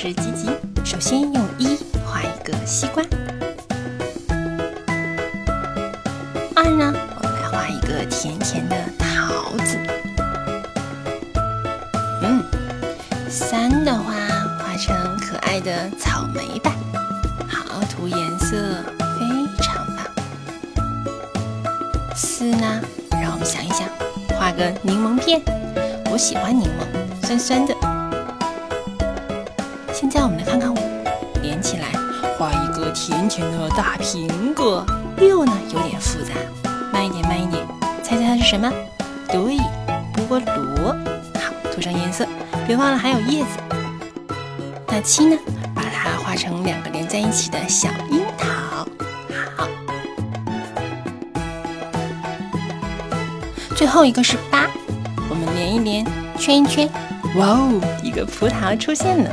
是吉吉。首先用一画一个西瓜，二呢，我们来画一个甜甜的桃子。嗯，三的话画成可爱的草莓吧。好，涂颜色非常棒。四呢，让我们想一想，画个柠檬片。我喜欢柠檬，酸酸的。现在我们来看看五，连起来画一个甜甜的大苹果。六呢有点复杂，慢一点，慢一点，猜猜它是什么？对，菠萝。好，涂上颜色，别忘了还有叶子。那七呢？把它画成两个连在一起的小樱桃。好，最后一个是八，我们连一连，圈一圈。哇哦，一个葡萄出现了。